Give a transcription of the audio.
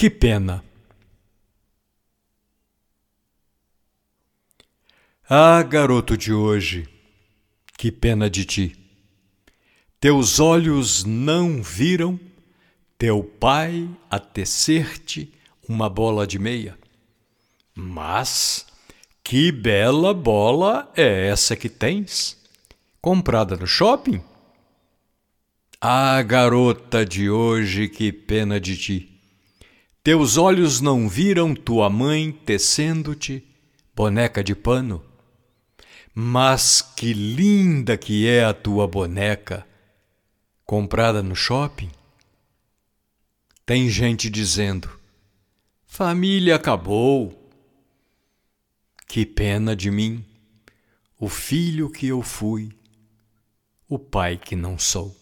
Que pena! Ah, garoto de hoje, que pena de ti! Teus olhos não viram teu pai a tecer-te uma bola de meia. Mas que bela bola é essa que tens? Comprada no shopping? Ah, garota de hoje, que pena de ti! Teus olhos não viram tua mãe tecendo-te boneca de pano? Mas que linda que é a tua boneca! comprada no shopping? Tem gente dizendo: família acabou. Que pena de mim, o filho que eu fui, o pai que não sou.